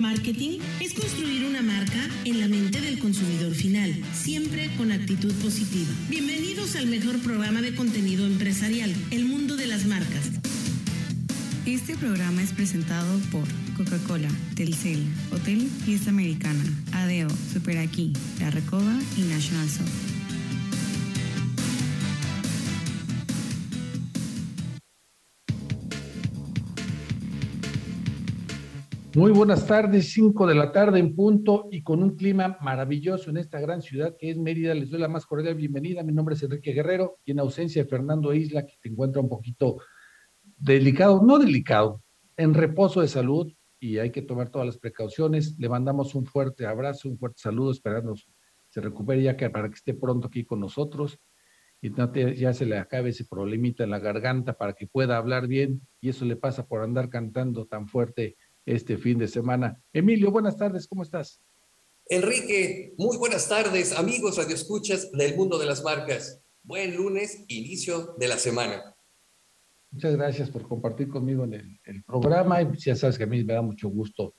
Marketing es construir una marca en la mente del consumidor final, siempre con actitud positiva. Bienvenidos al mejor programa de contenido empresarial, El Mundo de las Marcas. Este programa es presentado por Coca-Cola, Telcel, Hotel Fiesta Americana, Adeo, Super Aquí, La Recoba y National Soft. Muy buenas tardes, 5 de la tarde en punto y con un clima maravilloso en esta gran ciudad que es Mérida. Les doy la más cordial bienvenida. Mi nombre es Enrique Guerrero y en ausencia de Fernando Isla, que te encuentra un poquito delicado, no delicado, en reposo de salud y hay que tomar todas las precauciones. Le mandamos un fuerte abrazo, un fuerte saludo, esperando se recupere ya que para que esté pronto aquí con nosotros y ya se le acabe ese problemita en la garganta para que pueda hablar bien y eso le pasa por andar cantando tan fuerte este fin de semana. Emilio, buenas tardes, ¿cómo estás? Enrique, muy buenas tardes, amigos radioescuchas del mundo de las marcas. Buen lunes, inicio de la semana. Muchas gracias por compartir conmigo en el, programa. Y ya sabes que a mí me da mucho gusto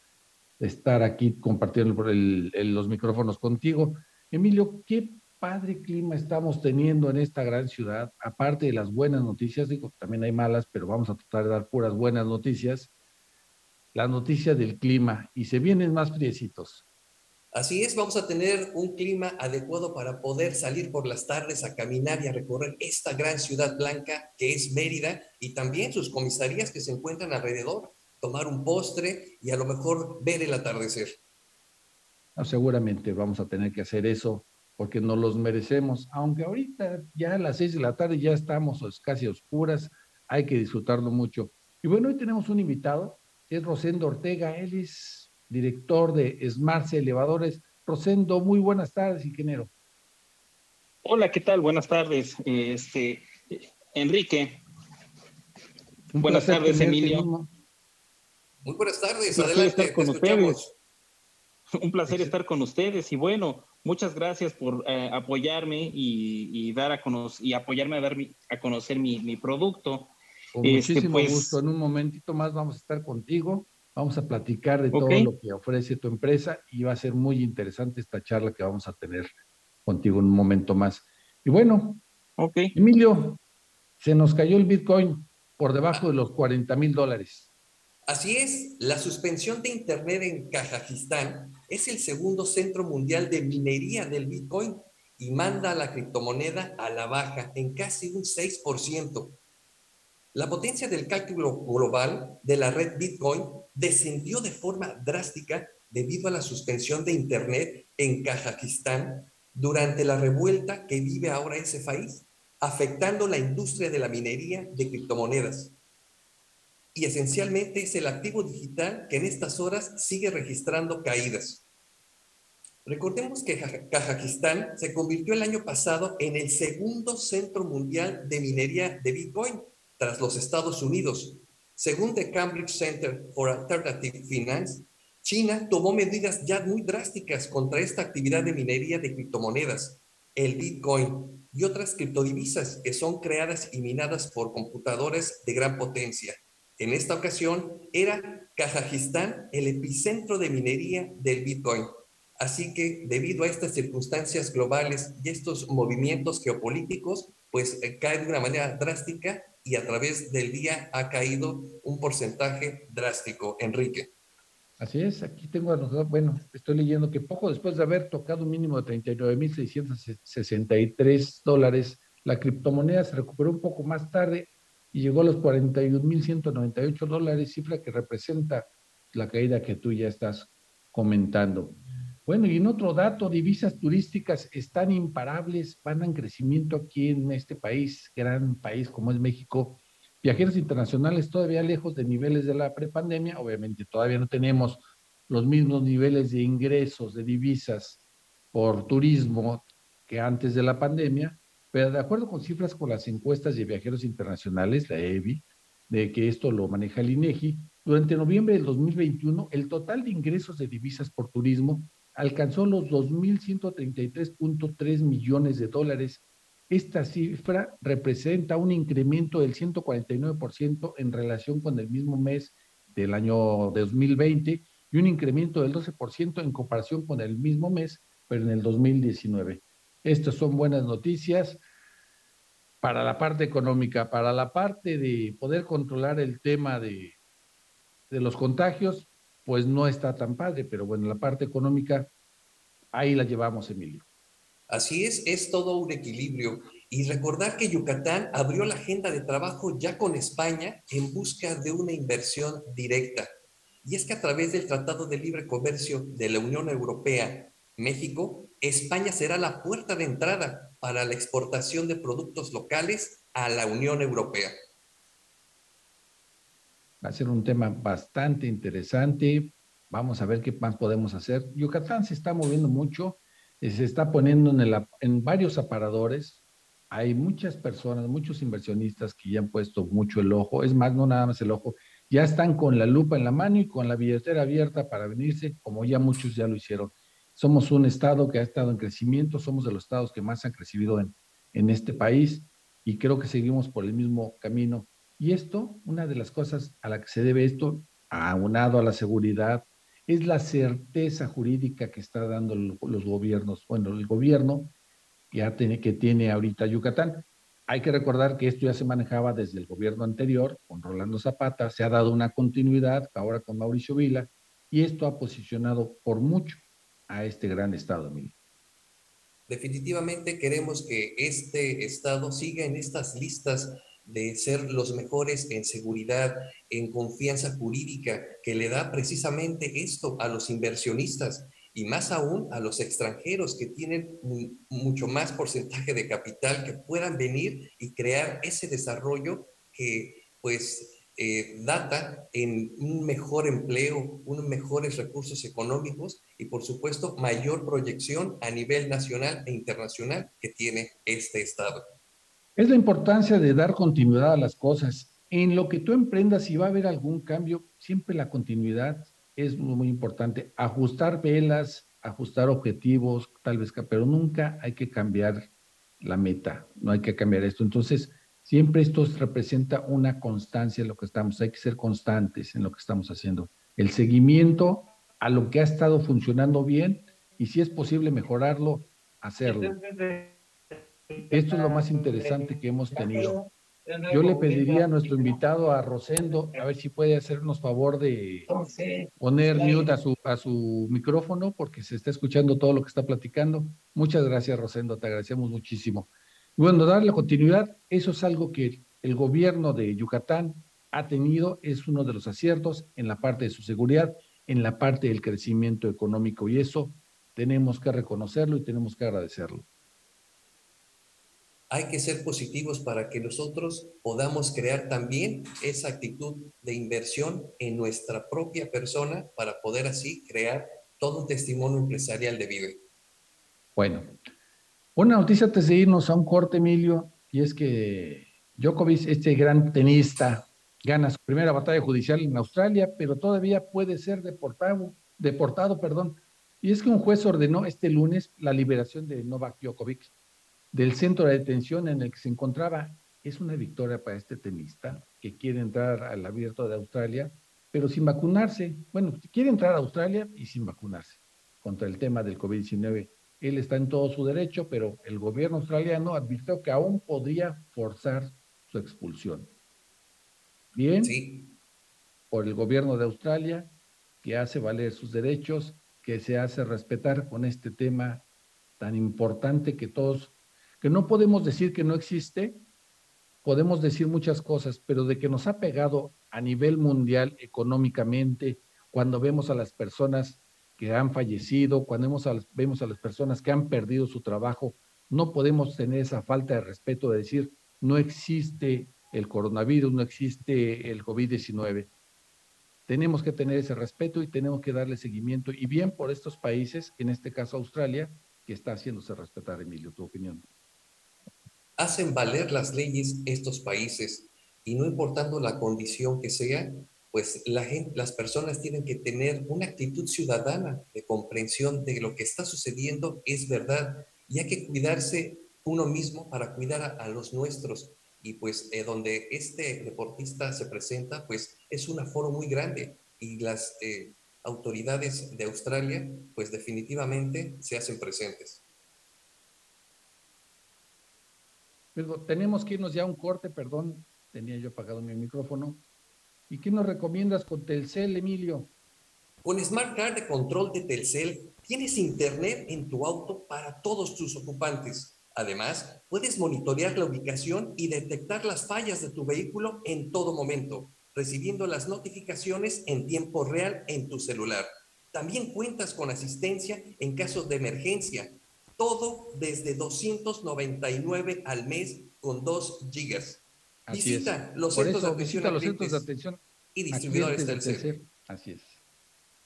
estar aquí compartiendo los micrófonos contigo. Emilio, qué padre clima estamos teniendo en esta gran ciudad, aparte de las buenas noticias, digo, también hay malas, pero vamos a tratar de dar puras buenas noticias la noticia del clima y se vienen más friecitos. Así es, vamos a tener un clima adecuado para poder salir por las tardes a caminar y a recorrer esta gran ciudad blanca que es Mérida y también sus comisarías que se encuentran alrededor, tomar un postre y a lo mejor ver el atardecer. seguramente vamos a tener que hacer eso porque nos los merecemos, aunque ahorita ya a las seis de la tarde ya estamos casi oscuras, hay que disfrutarlo mucho. Y bueno, hoy tenemos un invitado es Rosendo Ortega, él es director de Smart Elevadores. Rosendo, muy buenas tardes, ingeniero. Hola, ¿qué tal? Buenas tardes, este, Enrique. buenas tardes, Emilio. Muy buenas tardes, Un adelante. Estar con ustedes. Un placer estar con ustedes y bueno, muchas gracias por eh, apoyarme y, dar a conocer y apoyarme a dar a conocer mi, mi producto. Con este, muchísimo pues gusto. En un momentito más vamos a estar contigo. Vamos a platicar de todo lo que ofrece tu empresa y va a ser muy interesante esta charla que vamos a tener contigo en un momento más. Y bueno, okay. Emilio, se nos cayó el Bitcoin por debajo de los 40 mil dólares. Así es, la suspensión de Internet en Kazajistán es el segundo centro mundial de minería del Bitcoin y manda a la criptomoneda a la baja en casi un 6%. La potencia del cálculo global de la red Bitcoin descendió de forma drástica debido a la suspensión de Internet en Kazajistán durante la revuelta que vive ahora ese país, afectando la industria de la minería de criptomonedas. Y esencialmente es el activo digital que en estas horas sigue registrando caídas. Recordemos que Kazajistán se convirtió el año pasado en el segundo centro mundial de minería de Bitcoin tras los Estados Unidos. Según The Cambridge Center for Alternative Finance, China tomó medidas ya muy drásticas contra esta actividad de minería de criptomonedas, el Bitcoin y otras criptodivisas que son creadas y minadas por computadores de gran potencia. En esta ocasión era Kazajistán el epicentro de minería del Bitcoin. Así que debido a estas circunstancias globales y estos movimientos geopolíticos, pues eh, cae de una manera drástica y a través del día ha caído un porcentaje drástico. Enrique. Así es, aquí tengo, bueno, estoy leyendo que poco después de haber tocado un mínimo de 39.663 dólares, la criptomoneda se recuperó un poco más tarde y llegó a los 41.198 dólares, cifra que representa la caída que tú ya estás comentando. Bueno, y en otro dato, divisas turísticas están imparables, van en crecimiento aquí en este país, gran país como es México. Viajeros internacionales todavía lejos de niveles de la prepandemia, obviamente todavía no tenemos los mismos niveles de ingresos de divisas por turismo que antes de la pandemia, pero de acuerdo con cifras con las encuestas de viajeros internacionales, la EBI, de que esto lo maneja el INEGI, durante noviembre del 2021 el total de ingresos de divisas por turismo alcanzó los 2.133.3 millones de dólares. Esta cifra representa un incremento del 149% en relación con el mismo mes del año 2020 y un incremento del 12% en comparación con el mismo mes, pero en el 2019. Estas son buenas noticias para la parte económica, para la parte de poder controlar el tema de, de los contagios, pues no está tan padre, pero bueno, la parte económica, ahí la llevamos, Emilio. Así es, es todo un equilibrio. Y recordar que Yucatán abrió la agenda de trabajo ya con España en busca de una inversión directa. Y es que a través del Tratado de Libre Comercio de la Unión Europea, México, España será la puerta de entrada para la exportación de productos locales a la Unión Europea. Va a ser un tema bastante interesante. Vamos a ver qué más podemos hacer. Yucatán se está moviendo mucho, eh, se está poniendo en, varios aparadores. Hay muchas personas, muchos inversionistas que ya han puesto mucho el ojo. Es más, no nada más el ojo, ya están con la lupa en la mano y con la billetera abierta para venirse, como ya muchos ya lo hicieron. Somos un estado que ha estado en crecimiento, somos de los estados que más han crecido en, en este país y creo que seguimos por el mismo camino. Y esto, una de las cosas a la que se debe esto, aunado a la seguridad, es la certeza jurídica que está dando los gobiernos, bueno, el gobierno ya tiene, que tiene ahorita Yucatán. Hay que recordar que esto ya se manejaba desde el gobierno anterior, con Rolando Zapata, se ha dado una continuidad ahora con Mauricio Vila, y esto ha posicionado por mucho a este gran Estado, Emilio. Definitivamente queremos que este Estado siga en estas listas de ser los mejores en seguridad, en confianza jurídica, que le da precisamente esto a los inversionistas y más aún a los extranjeros que tienen mucho más porcentaje de capital que puedan venir y crear ese desarrollo que pues eh, data en un mejor empleo, unos mejores recursos económicos y por supuesto mayor proyección a nivel nacional e internacional que tiene este Estado. Es la importancia de dar continuidad a las cosas. En lo que tú emprendas, si va a haber algún cambio, siempre la continuidad es muy, importante. Ajustar velas, ajustar objetivos, tal vez, pero nunca hay que cambiar la meta, no hay que cambiar esto. Entonces, Siempre esto representa una constancia en lo que estamos, hay que ser constantes en lo que estamos haciendo. El seguimiento a lo que ha estado funcionando bien y si es posible mejorarlo, hacerlo. Esto es lo más interesante que hemos tenido. Yo le pediría a nuestro invitado, a Rosendo, a ver si puede hacernos favor de poner mute a su, a su micrófono porque se está escuchando todo lo que está platicando. Muchas gracias, Rosendo, te agradecemos muchísimo. Bueno, darle continuidad, eso es algo que el gobierno de Yucatán ha tenido, es uno de los aciertos en la parte de su seguridad, en la parte del crecimiento económico y eso tenemos que reconocerlo y tenemos que agradecerlo. Hay que ser positivos para que nosotros podamos crear también esa actitud de inversión en nuestra propia persona para poder así crear todo un testimonio empresarial de vida. Bueno, una noticia antes de irnos a un corte, Emilio, y es que Djokovic, este gran tenista, gana su primera batalla judicial en Australia, pero todavía puede ser deportado, deportado, perdón. Y es que un juez ordenó este lunes la liberación de Novak Djokovic del centro de detención en el que se encontraba. Es una victoria para este tenista que quiere entrar al abierto de Australia, pero sin vacunarse. Bueno, quiere entrar a Australia y sin vacunarse contra el tema del COVID-19 él está en todo su derecho, pero el gobierno australiano advirtió que aún podría forzar su expulsión. Bien, por el gobierno de Australia, que hace valer sus derechos, que se hace respetar con este tema tan importante que todos, que no podemos decir que no existe, podemos decir muchas cosas, pero de que nos ha pegado a nivel mundial económicamente, cuando vemos a las personas que han fallecido, cuando vemos a, vemos a las personas que han perdido su trabajo, no podemos tener esa falta de respeto de decir, no existe el coronavirus, no existe el COVID-19. Tenemos que tener ese respeto y tenemos que darle seguimiento, y bien por estos países, en este caso Australia, que está haciéndose respetar, Emilio, tu opinión. Hacen valer las leyes estos países y no importando la condición que sea, pues las personas tienen que tener una actitud ciudadana de comprensión de lo que está sucediendo es verdad y hay que cuidarse uno mismo para cuidar a, los nuestros. Y pues eh, donde este deportista se presenta, pues es un aforo muy grande y las, eh, autoridades de Australia, pues definitivamente se hacen presentes. Tenemos que irnos ya a un corte, perdón, tenía yo apagado mi micrófono. ¿Y qué nos recomiendas con Telcel, Emilio? Con Smart Card de control de Telcel, tienes internet en tu auto para todos tus ocupantes. Además, puedes monitorear la ubicación y detectar las fallas de tu vehículo en todo momento recibiendo las notificaciones en tiempo real en tu celular. También cuentas con asistencia en caso de emergencia. Todo desde 299 al mes con 2 gigas. visita los centros, de atención, los centros de atención y distribuidores del Telcel. Así es.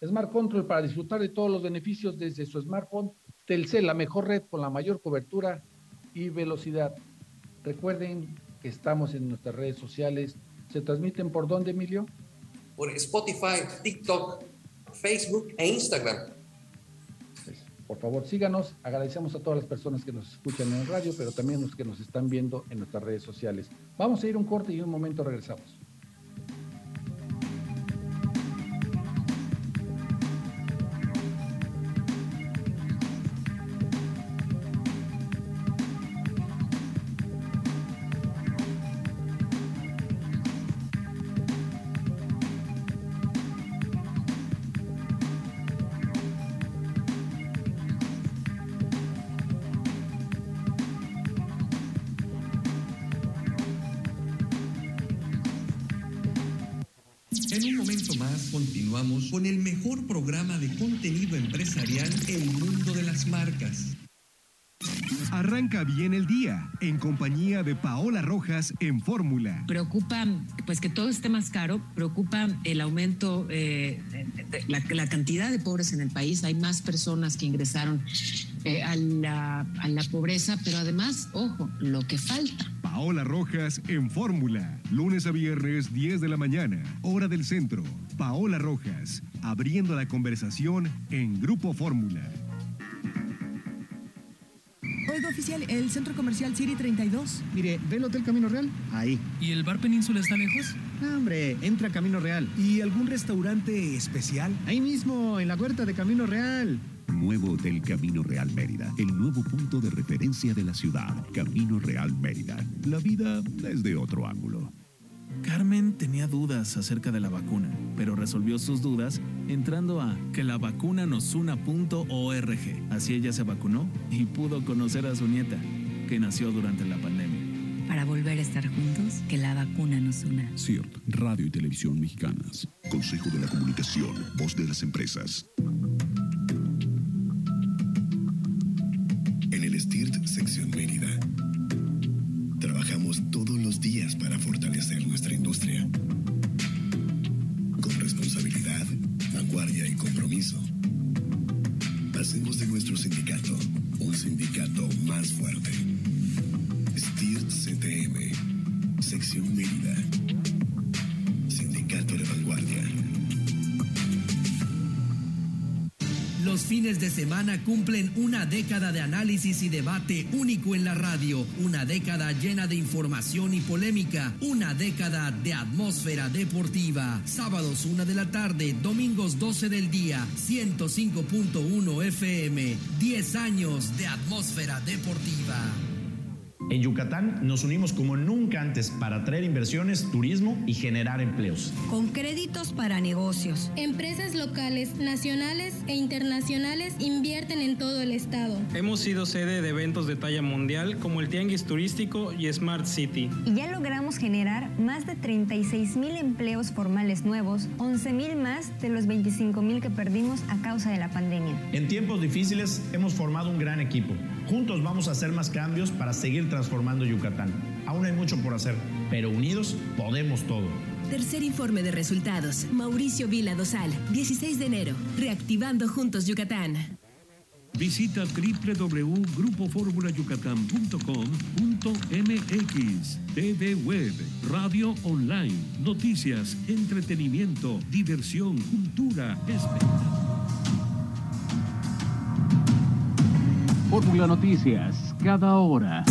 Smart Control para disfrutar de todos los beneficios desde su smartphone. Telcel, la mejor red con la mayor cobertura y velocidad. Recuerden que estamos en nuestras redes sociales ¿Se transmiten por dónde, Emilio? Por Spotify, TikTok, Facebook e Instagram. Por favor, síganos. Agradecemos a todas las personas que nos escuchan en el radio, pero también los que nos están viendo en nuestras redes sociales. Vamos a ir un corte y en un momento regresamos. Empresarial El Mundo de las Marcas. Arranca bien el día en compañía de Paola Rojas en Fórmula. Preocupa pues que todo esté más caro, preocupa el aumento, eh, de la, cantidad de pobres en el país. Hay más personas que ingresaron eh, a, la, a la pobreza, pero además, ojo, lo que falta. Paola Rojas en Fórmula, lunes a viernes 10 de la mañana, hora del centro. Paola Rojas, abriendo la conversación en Grupo Fórmula. Oiga, oficial, ¿el centro comercial City 32? Mire, ¿ve el Hotel Camino Real? Ahí. ¿Y el Bar Península está lejos? No, hombre, entra Camino Real. ¿Y algún restaurante especial? Ahí mismo, en la huerta de Camino Real. Nuevo Hotel Camino Real Mérida, el nuevo punto de referencia de la ciudad. Camino Real Mérida. La vida desde otro ángulo. Carmen tenía dudas acerca de la vacuna, pero resolvió sus dudas entrando a que la vacuna Así ella se vacunó y pudo conocer a su nieta, que nació durante la pandemia. Para volver a estar juntos, que la vacuna nos una. CIRT, Radio y Televisión Mexicanas. Consejo de la Comunicación, Voz de las Empresas. Década de análisis y debate único en la radio, una década llena de información y polémica, una década de atmósfera deportiva. Sábados 1 de la tarde, domingos 12 del día, 105.1 FM, 10 años de atmósfera deportiva. En Yucatán nos unimos como nunca antes para atraer inversiones, turismo y generar empleos. Con créditos para negocios. Empresas locales, nacionales e internacionales invierten en todo el estado. Hemos sido sede de eventos de talla mundial como el Tianguis Turístico y Smart City. Y ya logramos generar más de 36 mil empleos formales nuevos, 11 mil más de los 25 mil que perdimos a causa de la pandemia. En tiempos difíciles hemos formado un gran equipo. Juntos vamos a hacer más cambios para seguir transformando Yucatán. Aún hay mucho por hacer, pero unidos podemos todo. Tercer informe de resultados. Mauricio Vila Dosal, 16 de enero. Reactivando Juntos Yucatán. Visita www.grupoformulayucatán.com.mx TV Web, radio online, noticias, entretenimiento, diversión, cultura, espectáculo. Fórmula Noticias, cada hora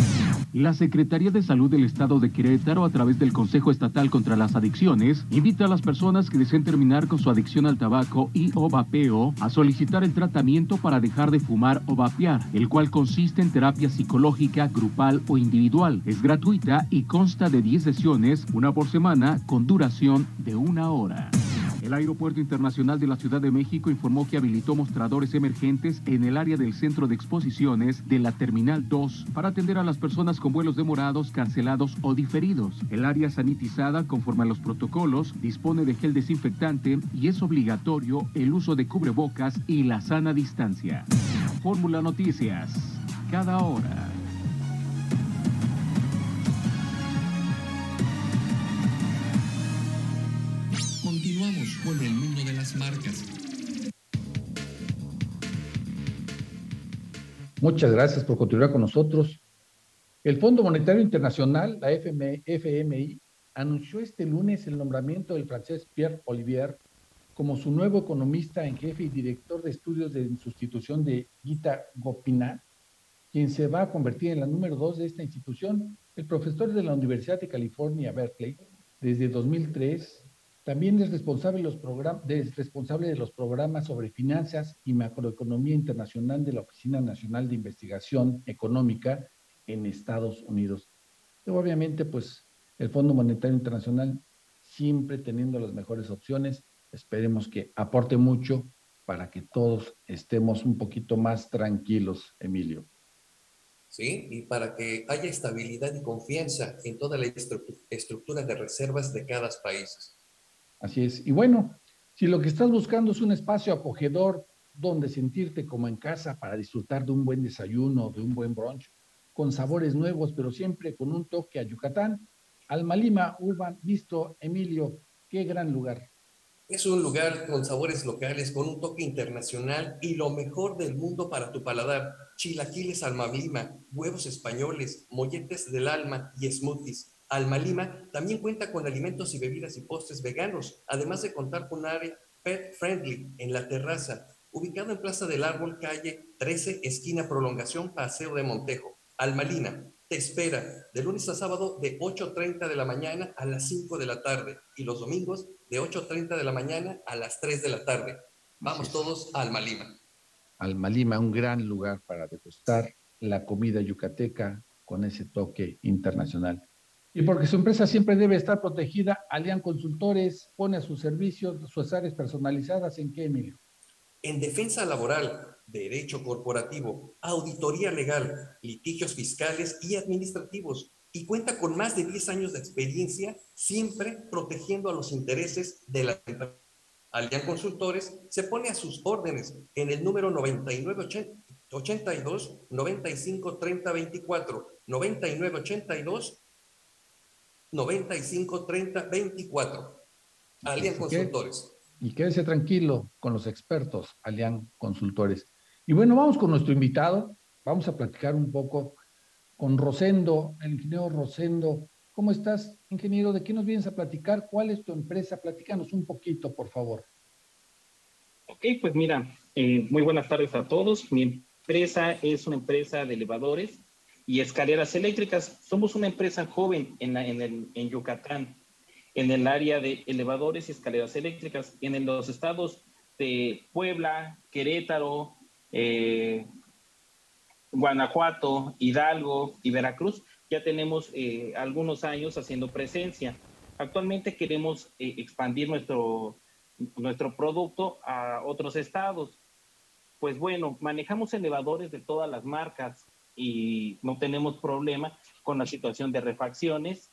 La Secretaría de Salud del Estado de Querétaro, a través del Consejo Estatal contra las Adicciones, invita a las personas que deseen terminar con su adicción al tabaco y o vapeo a solicitar el tratamiento para dejar de fumar o vapear, el cual consiste en terapia psicológica, grupal o individual. Es gratuita y consta de 10 sesiones, una por semana, con duración de una hora. El Aeropuerto Internacional de la Ciudad de México informó que habilitó mostradores emergentes en el área del centro de exposiciones de la Terminal 2 para atender a las personas con vuelos demorados, cancelados o diferidos. El área sanitizada, conforme a los protocolos, dispone de gel desinfectante y es obligatorio el uso de cubrebocas y la sana distancia. Fórmula Noticias. Cada hora. Muchas gracias por continuar con nosotros. El Fondo Monetario Internacional, la FMI, anunció este lunes el nombramiento del francés Pierre Olivier como su nuevo economista en jefe y director de estudios de sustitución de Gita Gopinath, quien se va a convertir en la número dos de esta institución. El profesor de la Universidad de California, Berkeley, desde 2003 también es responsable de, los programas sobre finanzas y macroeconomía internacional de la Oficina Nacional de Investigación Económica en Estados Unidos. Y obviamente, pues el Fondo Monetario Internacional siempre teniendo las mejores opciones. Esperemos que aporte mucho para que todos estemos un poquito más tranquilos, Emilio. ¿sí? Y para que haya estabilidad y confianza en toda la estructura de reservas de cada país. Así es. Y bueno, si lo que estás buscando es un espacio acogedor donde sentirte como en casa para disfrutar de un buen desayuno, de un buen brunch, con sabores nuevos, pero siempre con un toque a Yucatán, Alma Lima, Urban, Visto, Emilio, qué gran lugar. Es un lugar con sabores locales, con un toque internacional y lo mejor del mundo para tu paladar. Chilaquiles Alma Lima, huevos españoles, molletes del alma y smoothies. Alma Lima también cuenta con alimentos y bebidas y postres veganos, además de contar con un área pet friendly en la terraza, ubicado en Plaza del Árbol, calle 13, esquina Prolongación, Paseo de Montejo. Alma Lima te espera de lunes a sábado de 8.30 de la mañana a las 5 de la tarde y los domingos de 8.30 de la mañana a las 3 de la tarde. Vamos todos a Alma Lima. Alma Lima, un gran lugar para degustar la comida yucateca con ese toque internacional. Y porque su empresa siempre debe estar protegida, Alian Consultores pone a su servicio sus áreas personalizadas en qué, Emilio? En defensa laboral, derecho corporativo, auditoría legal, litigios fiscales y administrativos, y cuenta con más de 10 años de experiencia, siempre protegiendo a los intereses de la empresa. Alian Consultores se pone a sus órdenes en el número 9982 95 30 24 9982 95 30 24. Alian Consultores. Y quédese tranquilo con los expertos, Alian Consultores. Y bueno, vamos con nuestro invitado. Vamos a platicar un poco con Rosendo, el ingeniero Rosendo. ¿Cómo estás, ingeniero? ¿De qué nos vienes a platicar? ¿Cuál es tu empresa? Platícanos un poquito, por favor. Ok, pues mira, eh, muy buenas tardes a todos. Mi empresa es una empresa de elevadores y escaleras eléctricas. Somos una empresa joven en, en, Yucatán, en el área de elevadores y escaleras eléctricas, en los estados de Puebla, Querétaro, eh, Guanajuato, Hidalgo y Veracruz. Ya tenemos eh, algunos años haciendo presencia. Actualmente queremos eh, expandir nuestro, nuestro producto a otros estados. Pues bueno, manejamos elevadores de todas las marcas, y no tenemos problema con la situación de refacciones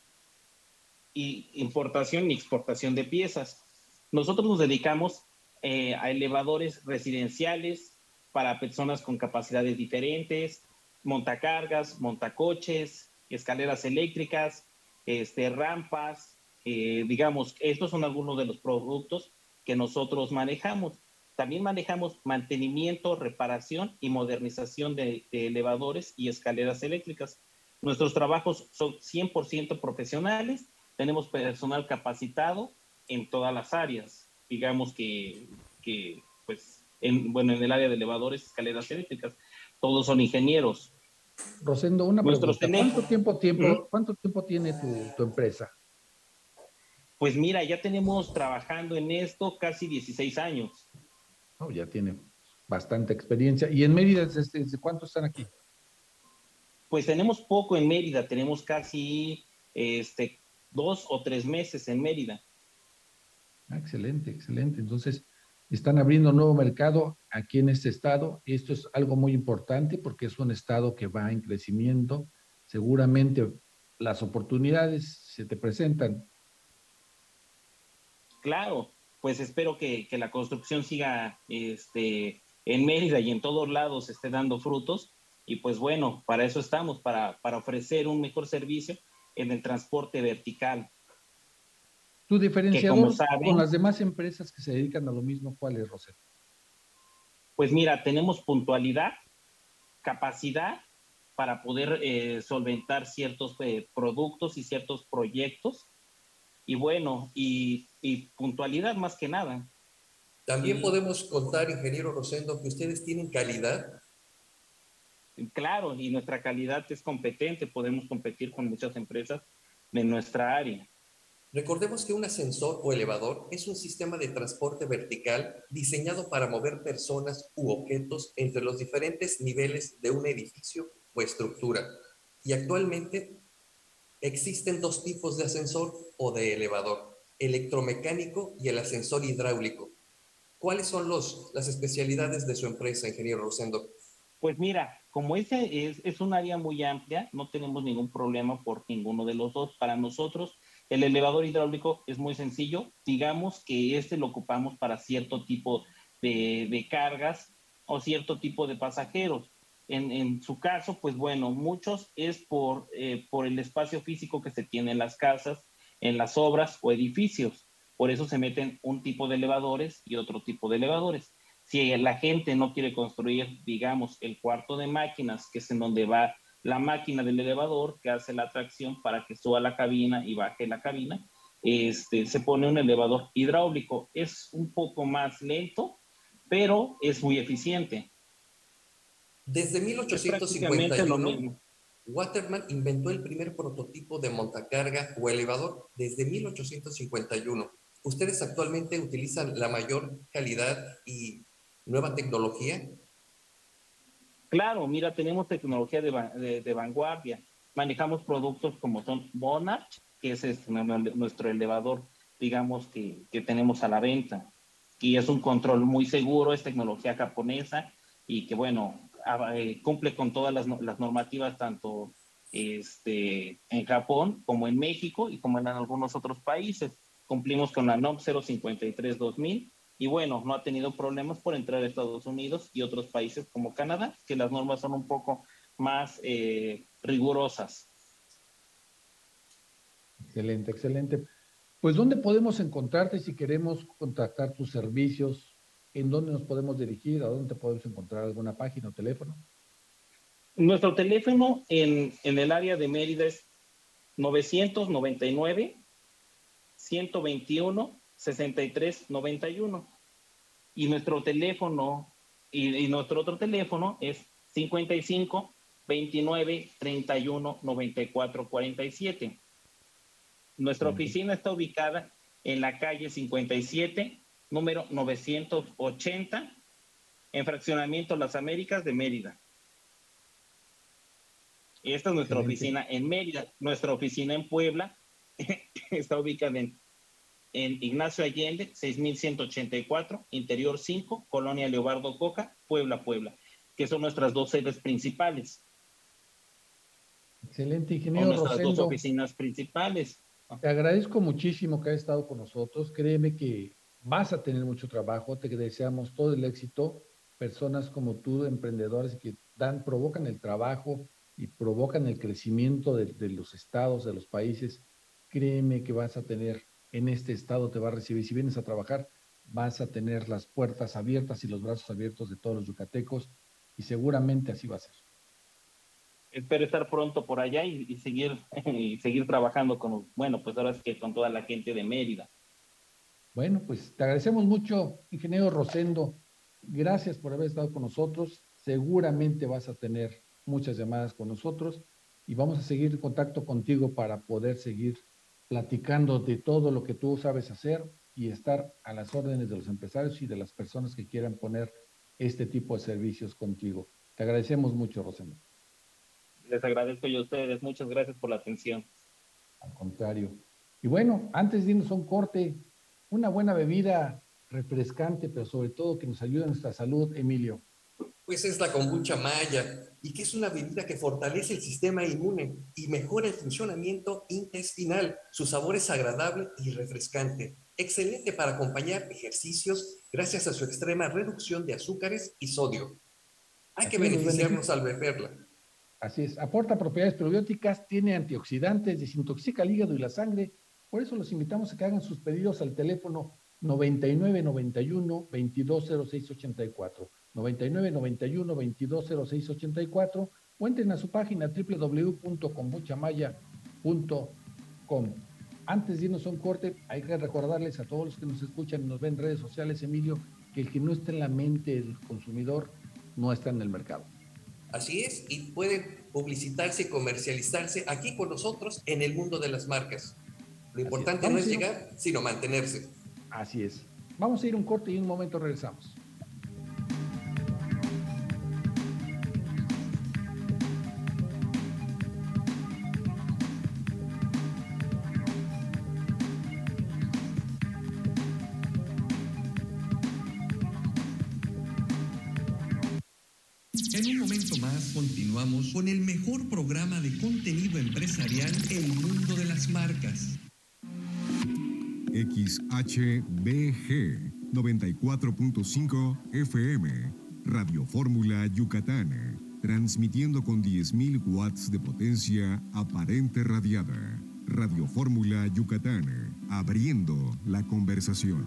y importación y exportación de piezas. Nosotros nos dedicamos eh, a elevadores residenciales para personas con capacidades diferentes, montacargas, montacoches, escaleras eléctricas, este, rampas, eh, digamos, estos son algunos de los productos que nosotros manejamos. También manejamos mantenimiento, reparación y modernización de, elevadores y escaleras eléctricas. Nuestros trabajos son 100% profesionales, tenemos personal capacitado en todas las áreas. Digamos que, pues, en, bueno, en el área de elevadores, escaleras eléctricas, todos son ingenieros. Rosendo, una pregunta. ¿Cuánto tiempo, tiempo, ¿Cuánto tiempo tiene tu, empresa? Pues mira, ya tenemos trabajando en esto casi 16 años. Oh, ya tiene bastante experiencia. ¿Y en Mérida desde, cuánto están aquí? Pues tenemos poco en Mérida, tenemos casi este, dos o tres meses en Mérida. Ah, excelente, excelente. Entonces, están abriendo un nuevo mercado aquí en este estado. Esto es algo muy importante porque es un estado que va en crecimiento. Seguramente las oportunidades se te presentan. Claro, pues espero que, la construcción siga este, en Mérida y en todos lados esté dando frutos. Y pues bueno, para eso estamos, para, para ofrecer un mejor servicio en el transporte vertical. ¿Tu diferenciador con las demás empresas que se dedican a lo mismo, cuál es, Rosel? Pues mira, tenemos puntualidad, capacidad para poder eh, solventar ciertos eh, productos y ciertos proyectos. Y bueno, y, puntualidad más que nada. También podemos contar, ingeniero Rosendo, que ustedes tienen calidad. Claro, y nuestra calidad es competente, podemos competir con muchas empresas de nuestra área. Recordemos que un ascensor o elevador es un sistema de transporte vertical diseñado para mover personas u objetos entre los diferentes niveles de un edificio o estructura. Y actualmente existen dos tipos de ascensor o de elevador, electromecánico y el ascensor hidráulico. ¿Cuáles son los, las especialidades de su empresa, ingeniero Rosendo? Pues mira, como ese es, es un área muy amplia, no tenemos ningún problema por ninguno de los dos. Para nosotros, el elevador hidráulico es muy sencillo. Digamos que este lo ocupamos para cierto tipo de, cargas o cierto tipo de pasajeros. En, su caso, pues bueno, muchos es por, eh, por el espacio físico que se tiene en las casas, en las obras o edificios. Por eso se meten un tipo de elevadores y otro tipo de elevadores. Si la gente no quiere construir, digamos, el cuarto de máquinas, que es en donde va la máquina del elevador que hace la tracción para que suba la cabina y baje la cabina. Este, se pone un elevador hidráulico. Es un poco más lento, pero es muy eficiente. Desde 1851, Waterman inventó el primer prototipo de montacarga o elevador desde 1851. ¿Ustedes actualmente utilizan la mayor calidad y nueva tecnología? Claro, mira, tenemos tecnología de, vanguardia. Manejamos productos como son Bonarch, que es este, nuestro elevador, digamos, que, tenemos a la venta. Y es un control muy seguro, es tecnología japonesa y que, bueno, eh, cumple con todas las, normativas, tanto este, en Japón como en México y como en algunos otros países. Cumplimos con la NOM 053-2000 y bueno, no ha tenido problemas por entrar a Estados Unidos y otros países como Canadá, que las normas son un poco más eh, rigurosas. Excelente, excelente. Pues, ¿dónde podemos encontrarte si queremos contactar tus servicios? ¿En dónde nos podemos dirigir? ¿A dónde podemos encontrar alguna página o teléfono? Nuestro teléfono en, en el área de Mérida es 999 121 6391. Y nuestro teléfono, y, nuestro otro teléfono es 55 29 31 94 47. Nuestra oficina está ubicada en la calle 57, número 980, en Fraccionamiento Las Américas de Mérida. Y esta es nuestra oficina en Mérida. Nuestra oficina en Puebla está ubicada en en Ignacio Allende, 6184, Interior 5, Colonia Leobardo Coca, Puebla, Puebla, que son nuestras dos sedes principales. Excelente, ingeniero son nuestras dos oficinas principales. Te agradezco muchísimo que hayas estado con nosotros. Créeme que vas a tener mucho trabajo. Te deseamos todo el éxito. Personas como tú, emprendedores que dan, provocan el trabajo y provocan el crecimiento de, los estados, de los países. Créeme que vas a tener en este estado te va a recibir. Si vienes a trabajar, vas a tener las puertas abiertas y los brazos abiertos de todos los yucatecos y seguramente así va a ser. Espero estar pronto por allá y, seguir y seguir trabajando con, bueno, pues ahora es que con toda la gente de Mérida. Bueno, pues te agradecemos mucho, ingeniero Rosendo. Gracias por haber estado con nosotros. Seguramente vas a tener muchas llamadas con nosotros y vamos a seguir en contacto contigo para poder seguir platicando de todo lo que tú sabes hacer y estar a las órdenes de los empresarios y de las personas que quieran poner este tipo de servicios contigo. Te agradecemos mucho, Rosendo. Les agradezco yo a ustedes. Muchas gracias por la atención. Al contrario. Y bueno, antes de irnos a un corte, una buena bebida refrescante, pero sobre todo que nos ayude a nuestra salud, Emilio. Pues es la kombucha maya y que es una bebida que fortalece el sistema inmune y mejora el funcionamiento intestinal. Su sabor es agradable y refrescante, excelente para acompañar ejercicios gracias a su extrema reducción de azúcares y sodio. Hay que beneficiarnos al beberla. Así es, aporta propiedades probióticas, tiene antioxidantes, desintoxica el hígado y la sangre. Por eso los invitamos a que hagan sus pedidos al teléfono 9991 220684. 9991 220684 o entren a su página www.kombuchamaya.com. Antes de irnos a un corte, hay que recordarles a todos los que nos escuchan y nos ven en redes sociales, Emilio, que el que no está en la mente del consumidor no está en el mercado. Así es, y pueden publicitarse y comercializarse aquí con nosotros en el mundo de las marcas. Lo importante no es llegar, sino mantenerse. Así es. Vamos a ir un corte y en un momento regresamos. En un momento más continuamos con el mejor programa de contenido empresarial El Mundo de las Marcas. XHBG 94.5 FM, Radio Fórmula Yucatán, transmitiendo con 10.000 watts de potencia aparente radiada. Radio Fórmula Yucatán, abriendo la conversación.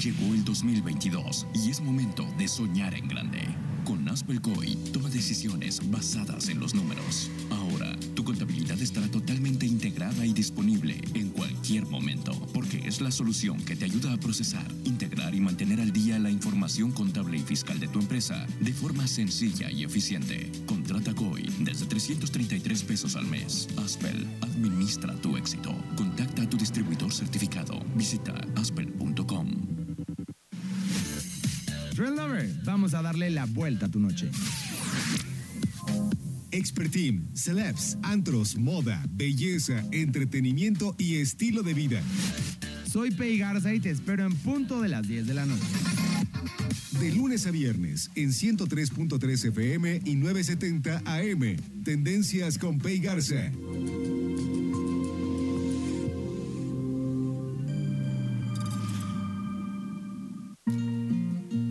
Llegó el 2022 y es momento de soñar en grande. Con Aspelcoy toma decisiones basadas en los números. Ahora, tu contabilidad estará totalmente integrada y disponible momento, porque es la solución que te ayuda a procesar, integrar y mantener al día la información contable y fiscal de tu empresa de forma sencilla y eficiente. Contrata COI desde 333 pesos al mes. Aspel, administra tu éxito. Contacta a tu distribuidor certificado. Visita aspel.com. Trend Lover, vamos a darle la vuelta a tu noche. Expert Team, celebs, antros, moda, belleza, entretenimiento y estilo de vida. Soy Pei Garza y te espero en punto de las 10 de la noche. De lunes a viernes en 103.3 FM y 970 AM. Tendencias con Pei Garza.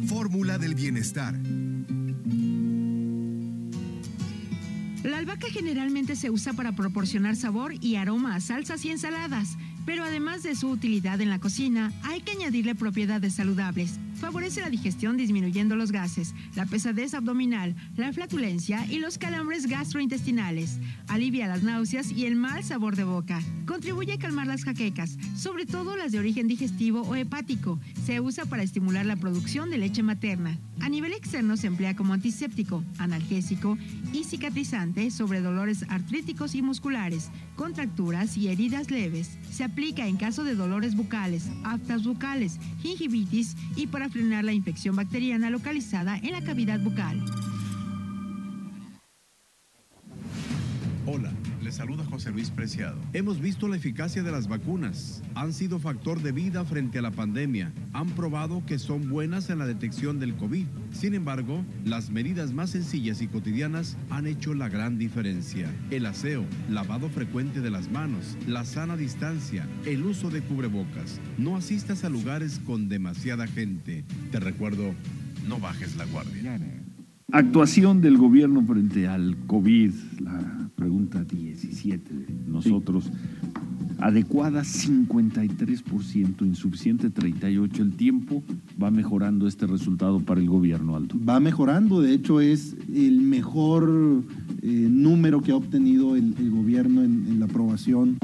Fórmula del bienestar. Albahaca generalmente se usa para proporcionar sabor y aroma a salsas y ensaladas, pero además de su utilidad en la cocina, hay que añadirle propiedades saludables. Favorece la digestión disminuyendo los gases, la pesadez abdominal, la flatulencia y los calambres gastrointestinales. Alivia las náuseas y el mal sabor de boca. Contribuye a calmar las jaquecas, sobre todo las de origen digestivo o hepático. Se usa para estimular la producción de leche materna. A nivel externo se emplea como antiséptico, analgésico y cicatrizante sobre dolores artríticos y musculares, contracturas y heridas leves. Se aplica en caso de dolores bucales, aftas bucales, gingivitis y para la infección bacteriana localizada en la cavidad bucal. Hola, saluda José Luis Preciado. Hemos visto la eficacia de las vacunas. Han sido factor de vida frente a la pandemia. Han probado que son buenas en la detección del COVID. Sin embargo, las medidas más sencillas y cotidianas han hecho la gran diferencia. El aseo, lavado frecuente de las manos, la sana distancia, el uso de cubrebocas. No asistas a lugares con demasiada gente. Te recuerdo, no bajes la guardia. Actuación del gobierno frente al COVID, la pregunta 17 de nosotros. Adecuada 53%, insuficiente 38%. El tiempo va mejorando este resultado para el gobierno, Aldo. Va mejorando, de hecho es el mejor eh, número que ha obtenido el, gobierno en la aprobación.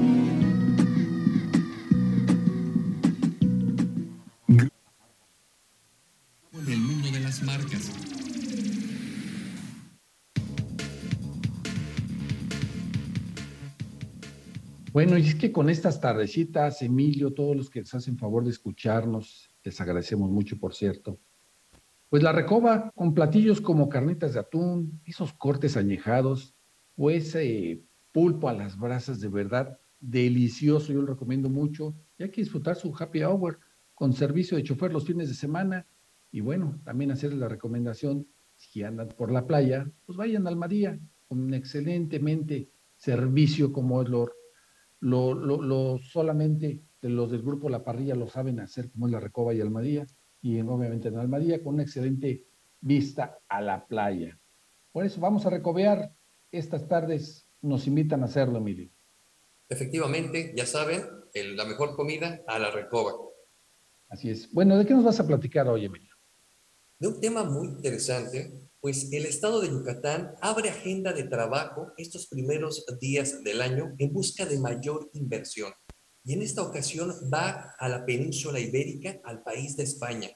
Bueno, y es que con estas tardecitas, Emilio, todos los que nos hacen favor de escucharnos, les agradecemos mucho, por cierto. Pues la recoba con platillos como carnitas de atún, esos cortes añejados, o ese pulpo a las brasas de verdad delicioso, yo lo recomiendo mucho. Y hay que disfrutar su happy hour con servicio de chofer los fines de semana. Y bueno, también hacerles la recomendación, si andan por la playa, pues vayan al María, con un excelentemente servicio como es lo, lo, lo, solamente de los del grupo La Parrilla lo saben hacer, como es la Recoba y Almadía, y obviamente en Almadía, con una excelente vista a la playa. Por eso vamos a recobear estas tardes, nos invitan a hacerlo, Emilio. Efectivamente, ya saben, la mejor comida a la Recoba. Así es. Bueno, ¿de qué nos vas a platicar hoy, Emilio? De un tema muy interesante, pues el estado de Yucatán abre agenda de trabajo estos primeros días del año en busca de mayor inversión. Y en esta ocasión va a la península ibérica, al país de España,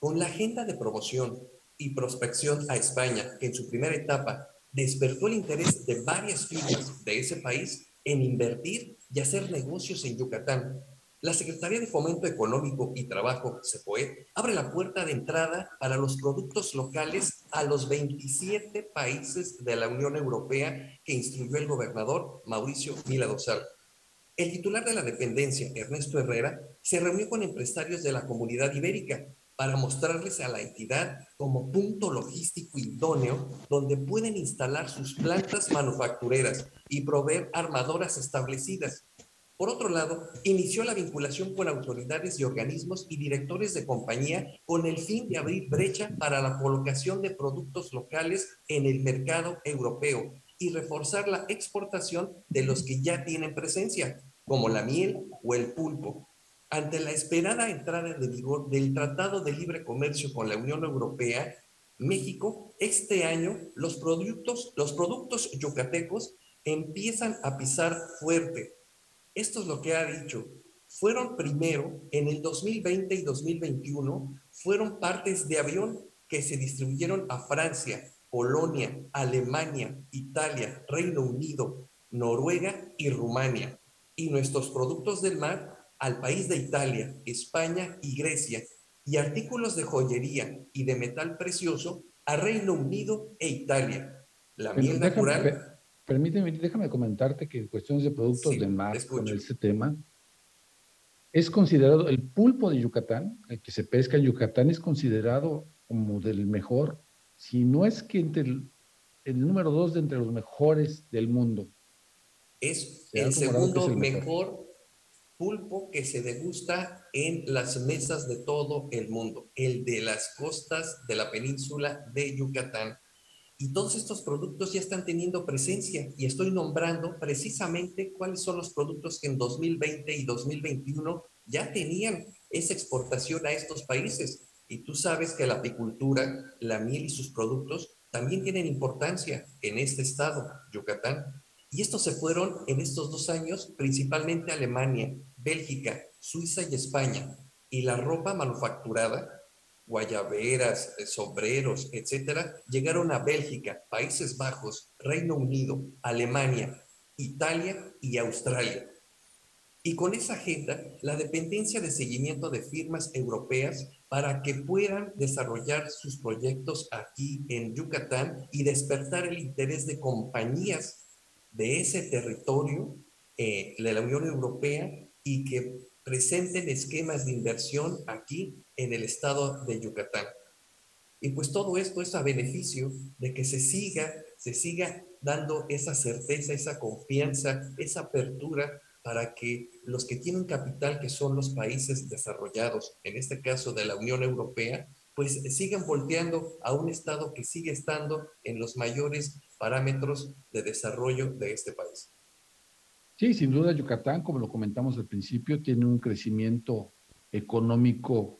con la agenda de promoción y prospección a España, que en su primera etapa despertó el interés de varias firmas de ese país en invertir y hacer negocios en Yucatán, la Secretaría de Fomento Económico y Trabajo, SEPOE, abre la puerta de entrada para los productos locales a los 27 países de la Unión Europea que instruyó el gobernador Mauricio Mila Dosal. El titular de la dependencia, Ernesto Herrera, se reunió con empresarios de la comunidad ibérica para mostrarles a la entidad como punto logístico idóneo donde pueden instalar sus plantas manufactureras y proveer armadoras establecidas por otro lado, inició la vinculación con autoridades y organismos y directores de compañía con el fin de abrir brecha para la colocación de productos locales en el mercado europeo y reforzar la exportación de los que ya tienen presencia, como la miel o el pulpo. Ante la esperada entrada de vigor del Tratado de Libre Comercio con la Unión Europea, México, este año los productos, los productos yucatecos empiezan a pisar fuerte esto es lo que ha dicho. Fueron primero, en el 2020 y 2021, fueron partes de avión que se distribuyeron a Francia, Polonia, Alemania, Italia, Reino Unido, Noruega y Rumania. Y nuestros productos del mar al país de Italia, España y Grecia. Y artículos de joyería y de metal precioso a Reino Unido e Italia. La miel natural permíteme, déjame comentarte que en cuestiones de productos de mar con este tema, es considerado, el pulpo de Yucatán, el que se pesca en Yucatán, es considerado como del mejor, si no es que entre el, número dos de entre los mejores del mundo. Es el segundo mejor pulpo que se degusta en las mesas de todo el mundo, el de las costas de la península de Yucatán. Y todos estos productos ya están teniendo presencia y estoy nombrando precisamente cuáles son los productos que en 2020 y 2021 ya tenían esa exportación a estos países. Y tú sabes que la apicultura, la miel y sus productos también tienen importancia en este estado, Yucatán. Y estos se fueron en estos dos años principalmente a Alemania, Bélgica, Suiza y España. Y la ropa manufacturada guayaberas, eh, sombreros, etcétera, llegaron a Bélgica, Países Bajos, Reino Unido, Alemania, Italia y Australia. Y con esa agenda, la dependencia de seguimiento de firmas europeas para que puedan desarrollar sus proyectos aquí en Yucatán y despertar el interés de compañías de ese territorio eh, de la Unión Europea y que presenten esquemas de inversión aquí en el estado de Yucatán. Y pues todo esto es a beneficio de que se siga, se siga dando esa certeza, esa confianza, esa apertura para que los que tienen capital, que son los países desarrollados, en este caso de la Unión Europea, pues sigan volteando a un estado que sigue estando en los mayores parámetros de desarrollo de este país. Sí, sin duda Yucatán, como lo comentamos al principio, tiene un crecimiento económico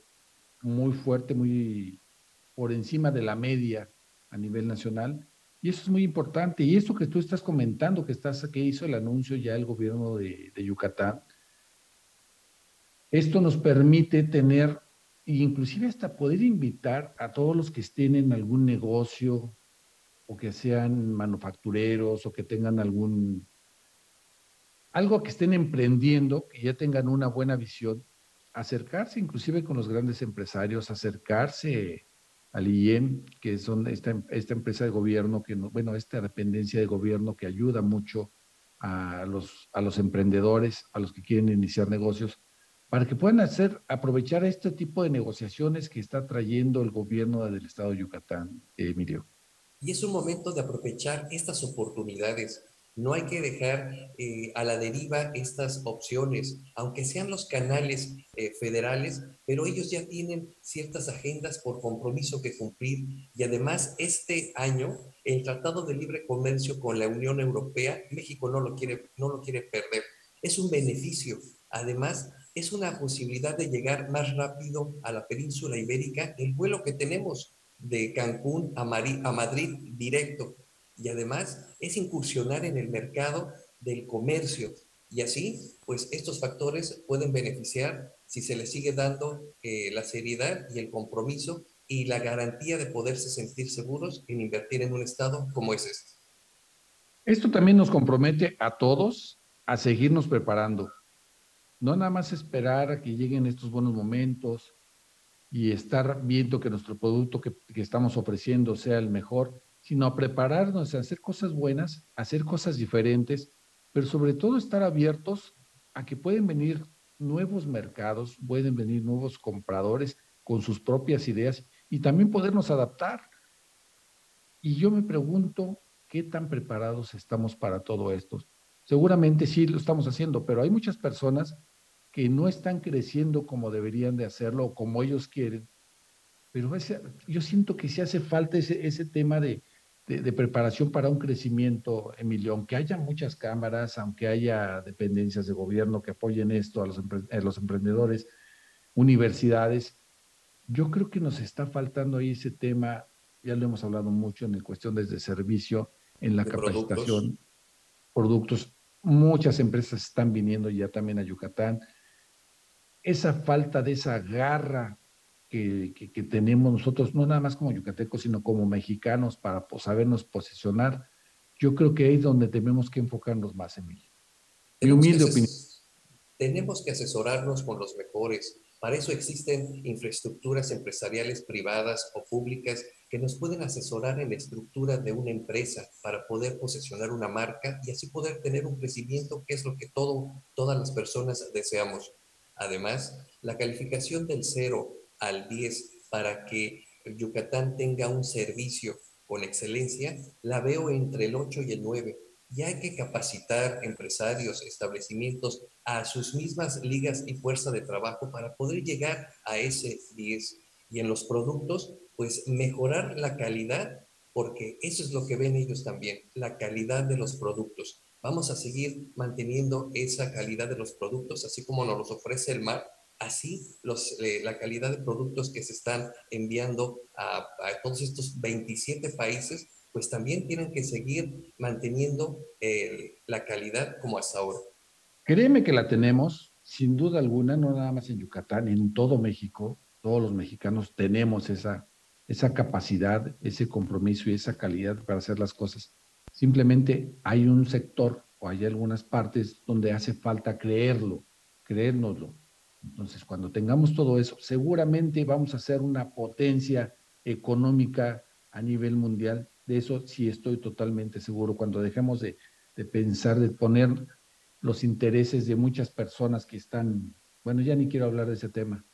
muy fuerte, muy por encima de la media a nivel nacional. Y eso es muy importante. Y eso que tú estás comentando, que, estás, que hizo el anuncio ya el gobierno de, de Yucatán, esto nos permite tener, inclusive hasta poder invitar a todos los que estén en algún negocio o que sean manufactureros o que tengan algún algo que estén emprendiendo, que ya tengan una buena visión, acercarse inclusive con los grandes empresarios, acercarse al IEM, que son esta, esta empresa de gobierno, que bueno, esta dependencia de gobierno que ayuda mucho a los, a los emprendedores, a los que quieren iniciar negocios, para que puedan hacer, aprovechar este tipo de negociaciones que está trayendo el gobierno del estado de Yucatán, Emilio. Y es un momento de aprovechar estas oportunidades. No hay que dejar eh, a la deriva estas opciones, aunque sean los canales eh, federales, pero ellos ya tienen ciertas agendas por compromiso que cumplir. Y además, este año, el Tratado de Libre Comercio con la Unión Europea, México no lo quiere, no lo quiere perder. Es un beneficio. Además, es una posibilidad de llegar más rápido a la península ibérica. El vuelo que tenemos de Cancún a, a Madrid directo y además es incursionar en el mercado del comercio. Y así, pues estos factores pueden beneficiar si se les sigue dando eh, la seriedad y el compromiso y la garantía de poderse sentir seguros en invertir en un estado como es este. Esto también nos compromete a todos a seguirnos preparando. No nada más esperar a que lleguen estos buenos momentos y estar viendo que nuestro producto que, que estamos ofreciendo sea el mejor, sino a prepararnos a hacer cosas buenas, a hacer cosas diferentes, pero sobre todo estar abiertos a que pueden venir nuevos mercados, pueden venir nuevos compradores con sus propias ideas y también podernos adaptar. Y yo me pregunto, ¿qué tan preparados estamos para todo esto? Seguramente sí lo estamos haciendo, pero hay muchas personas que no están creciendo como deberían de hacerlo o como ellos quieren. Pero yo siento que sí hace falta ese, ese tema de, de, preparación para un crecimiento, Emilio, aunque haya muchas cámaras, aunque haya dependencias de gobierno que apoyen esto a los, los emprendedores, universidades, yo creo que nos está faltando ahí ese tema, ya lo hemos hablado mucho en cuestiones de servicio, en la capacitación, productos. Muchas empresas están viniendo ya también a Yucatán. Esa falta de esa garra que, tenemos nosotros, no nada más como yucatecos, sino como mexicanos, para sabernos posicionar, yo creo que ahí es donde tenemos que enfocarnos más, Emilio. Mi humilde opinión. Tenemos que asesorarnos con los mejores. Para eso existen infraestructuras empresariales privadas o públicas que nos pueden asesorar en la estructura de una empresa para poder posesionar una marca y así poder tener un crecimiento que es lo que todo, todas las personas deseamos. Además, la calificación del cero al 10 para que Yucatán tenga un servicio con excelencia, la veo entre el 8 y el 9. Y hay que capacitar empresarios, establecimientos a sus mismas ligas y fuerza de trabajo para poder llegar a ese 10. Y en los productos, pues mejorar la calidad, porque eso es lo que ven ellos también, la calidad de los productos. Vamos a seguir manteniendo esa calidad de los productos, así como nos los ofrece el mar, Así, los, eh, la calidad de productos que se están enviando a, todos estos 27 países, pues también tienen que seguir manteniendo la calidad como hasta ahora. Créeme que la tenemos, sin duda alguna, no nada más en Yucatán, en todo México, todos los mexicanos tenemos esa, esa capacidad, ese compromiso y esa calidad para hacer las cosas. Simplemente hay un sector o hay algunas partes donde hace falta creerlo, creérnoslo. Entonces, cuando tengamos todo eso, seguramente vamos a ser una potencia económica a nivel mundial. De eso sí estoy totalmente seguro. Cuando dejemos de, pensar, de poner los intereses de muchas personas que están, bueno, ya ni quiero hablar de ese tema,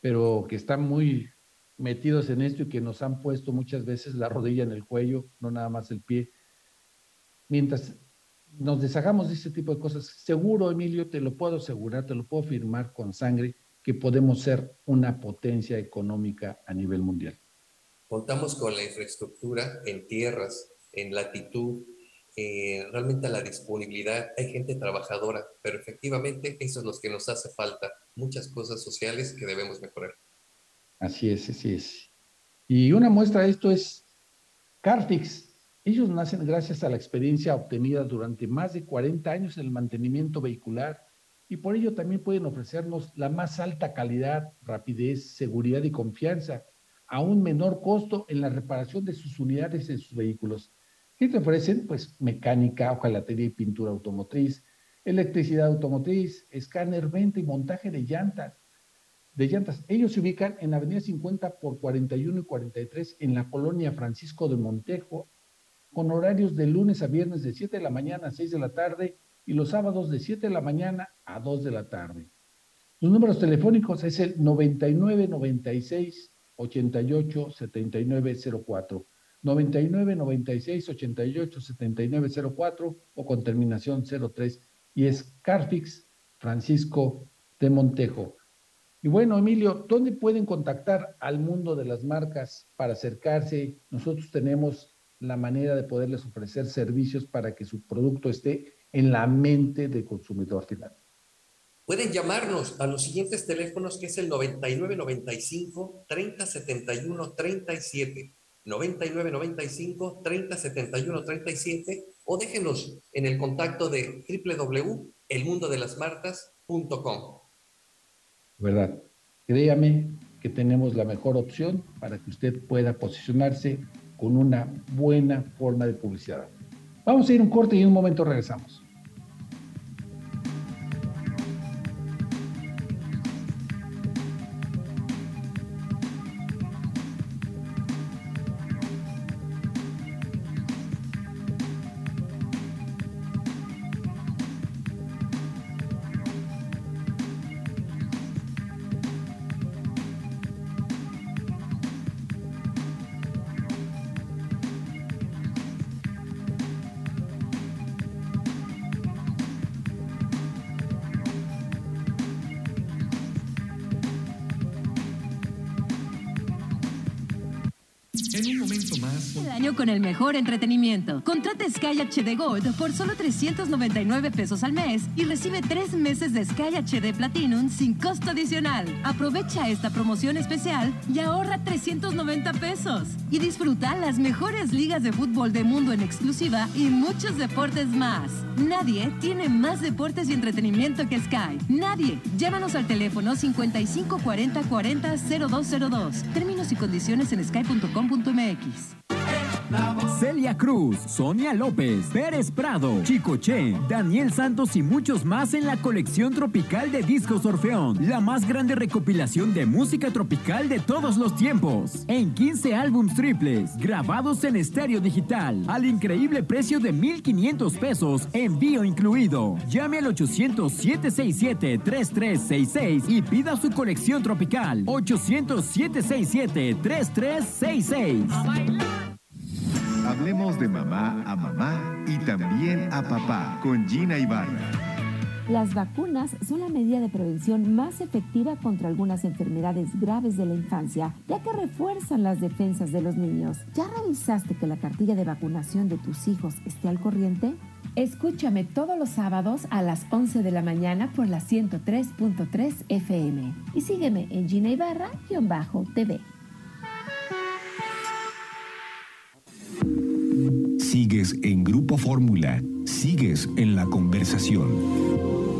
pero que están muy metidos en esto y que nos han puesto muchas veces la rodilla en el cuello, no nada más el pie. Mientras nos deshagamos de este tipo de cosas, seguro, Emilio, te lo puedo asegurar, te lo puedo firmar con sangre, que podemos ser una potencia económica a nivel mundial. Contamos con la infraestructura en tierras, en latitud, eh, realmente la disponibilidad, hay gente trabajadora, pero efectivamente eso es lo que nos hace falta, muchas cosas sociales que debemos mejorar. Así es, así es. Y una muestra de esto es Carfix, ellos nacen gracias a la experiencia obtenida durante más de 40 años en el mantenimiento vehicular y por ello también pueden ofrecernos la más alta calidad, rapidez, seguridad y confianza a un menor costo en la reparación de sus unidades en sus vehículos. ¿Qué te ofrecen? Pues mecánica, hojalatería y pintura automotriz, electricidad automotriz, escáner, venta y montaje de llantas. De llantas. Ellos se ubican en Avenida 50 por 41 y 43 en la colonia Francisco de Montejo, con horarios de lunes a viernes de 7 de la mañana a 6 de la tarde y los sábados de 7 de la mañana a 2 de la tarde. Los números telefónicos es el 99 96 88 79 04. 99 96 88 79 04 o con terminación 03 y es Carfix Francisco de Montejo. Y bueno, Emilio, ¿dónde pueden contactar al mundo de las marcas para acercarse? Nosotros tenemos la manera de poderles ofrecer servicios para que su producto esté en la mente del consumidor final. Pueden llamarnos a los siguientes teléfonos que es el 9995 3071 37, 9995 3071 37 o déjenos en el contacto de www.elmundodelasmarcas.com. ¿Verdad? Créame que tenemos la mejor opción para que usted pueda posicionarse con una buena forma de publicidad. Vamos a ir un corte y en un momento regresamos. Con el mejor entretenimiento. Contrata Sky HD Gold por solo 399 pesos al mes y recibe tres meses de Sky HD Platinum sin costo adicional. Aprovecha esta promoción especial y ahorra 390 pesos. Y disfruta las mejores ligas de fútbol del mundo en exclusiva y muchos deportes más. Nadie tiene más deportes y entretenimiento que Sky. Nadie. Llámanos al teléfono 55 40 40 0202. Términos y condiciones en Domingues. Celia Cruz, Sonia López, Pérez Prado, Chicoche, Daniel Santos y muchos más en la colección tropical de Discos Orfeón, la más grande recopilación de música tropical de todos los tiempos. En 15 álbums triples, grabados en estéreo digital, al increíble precio de 1,500 pesos, envío incluido. Llame al 800-767-3366 y pida su colección tropical. 800-767-3366. Hablemos de mamá a mamá y también a papá con Gina Ibarra. Las vacunas son la medida de prevención más efectiva contra algunas enfermedades graves de la infancia, ya que refuerzan las defensas de los niños. ¿Ya revisaste que la cartilla de vacunación de tus hijos esté al corriente? Escúchame todos los sábados a las 11 de la mañana por la 103.3 FM y sígueme en Gina Ibarra-TV. Sigues en Grupo Fórmula. Sigues en la conversación.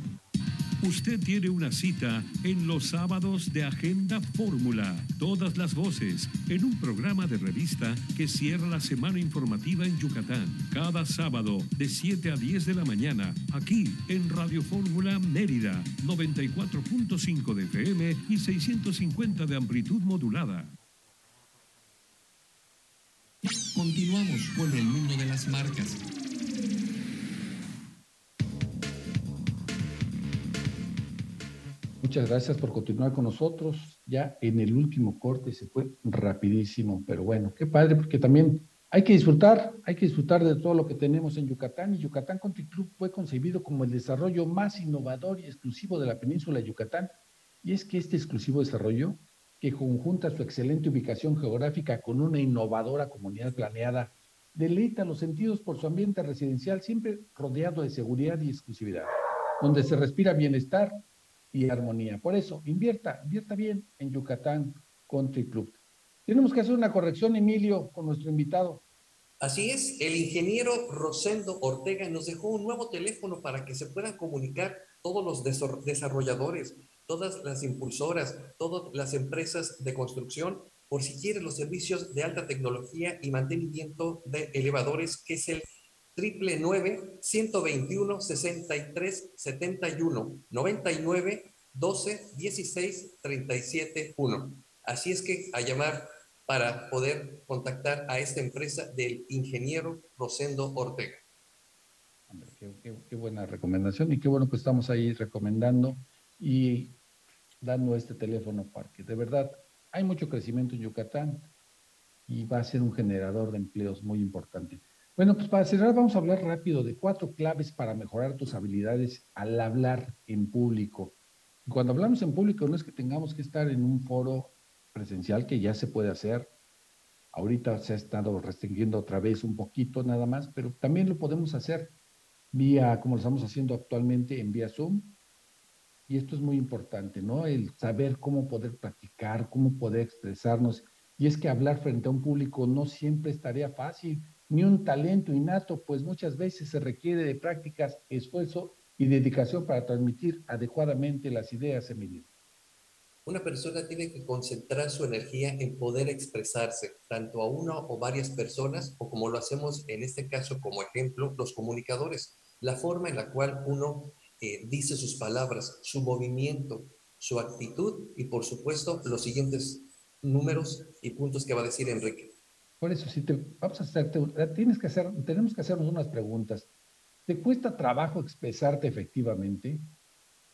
Usted tiene una cita en los sábados de Agenda Fórmula. Todas las voces en un programa de revista que cierra la semana informativa en Yucatán. Cada sábado de 7 a 10 de la mañana, aquí en Radio Fórmula Mérida, 94.5 de FM y 650 de amplitud modulada. Continuamos con el mundo de las marcas. Muchas gracias por continuar con nosotros. Ya en el último corte se fue rapidísimo, pero bueno, qué padre, porque también hay que disfrutar, hay que disfrutar de todo lo que tenemos en Yucatán. Y Yucatán Country Club fue concebido como el desarrollo más innovador y exclusivo de la península de Yucatán. Y es que este exclusivo desarrollo, que conjunta su excelente ubicación geográfica con una innovadora comunidad planeada deleita los sentidos por su ambiente residencial, siempre rodeado de seguridad y exclusividad, donde se respira bienestar y armonía. Por eso, invierta, invierta bien en Yucatán Country Club. Tenemos que hacer una corrección, Emilio, con nuestro invitado. Así es, el ingeniero Rosendo Ortega nos dejó un nuevo teléfono para que se puedan comunicar todos los desarrolladores, todas las impulsoras, todas las empresas de construcción, por si quieren los servicios de alta tecnología y mantenimiento de elevadores, que es el triple 121 63 71 99 12 16 37 1. Así es que a llamar para poder contactar a esta empresa del ingeniero Rosendo Ortega. qué, buena recomendación y qué bueno que estamos ahí recomendando y dando este teléfono para que de verdad hay mucho crecimiento en Yucatán y va a ser un generador de empleos muy importante. Bueno, pues para cerrar vamos a hablar rápido de cuatro claves para mejorar tus habilidades al hablar en público. Cuando hablamos en público no es que tengamos que estar en un foro presencial que ya se puede hacer. Ahorita se ha estado restringiendo otra vez un poquito nada más, pero también lo podemos hacer vía, como lo estamos haciendo actualmente, en vía Zoom. Y esto es muy importante, ¿no? El saber cómo poder practicar, cómo poder expresarnos. Y es que hablar frente a un público no siempre es tarea fácil, ni un talento innato, pues muchas veces se requiere de prácticas, esfuerzo y dedicación para transmitir adecuadamente las ideas, Emilio. Una persona tiene que concentrar su energía en poder expresarse, tanto a una o varias personas, o como lo hacemos en este caso como ejemplo, los comunicadores. La forma en la cual uno eh, dice sus palabras, su movimiento, su actitud y por supuesto los siguientes números y puntos que va a decir Enrique. Por eso, si te vamos a hacerte, tienes que hacer, tenemos que hacernos unas preguntas. ¿Te cuesta trabajo expresarte efectivamente?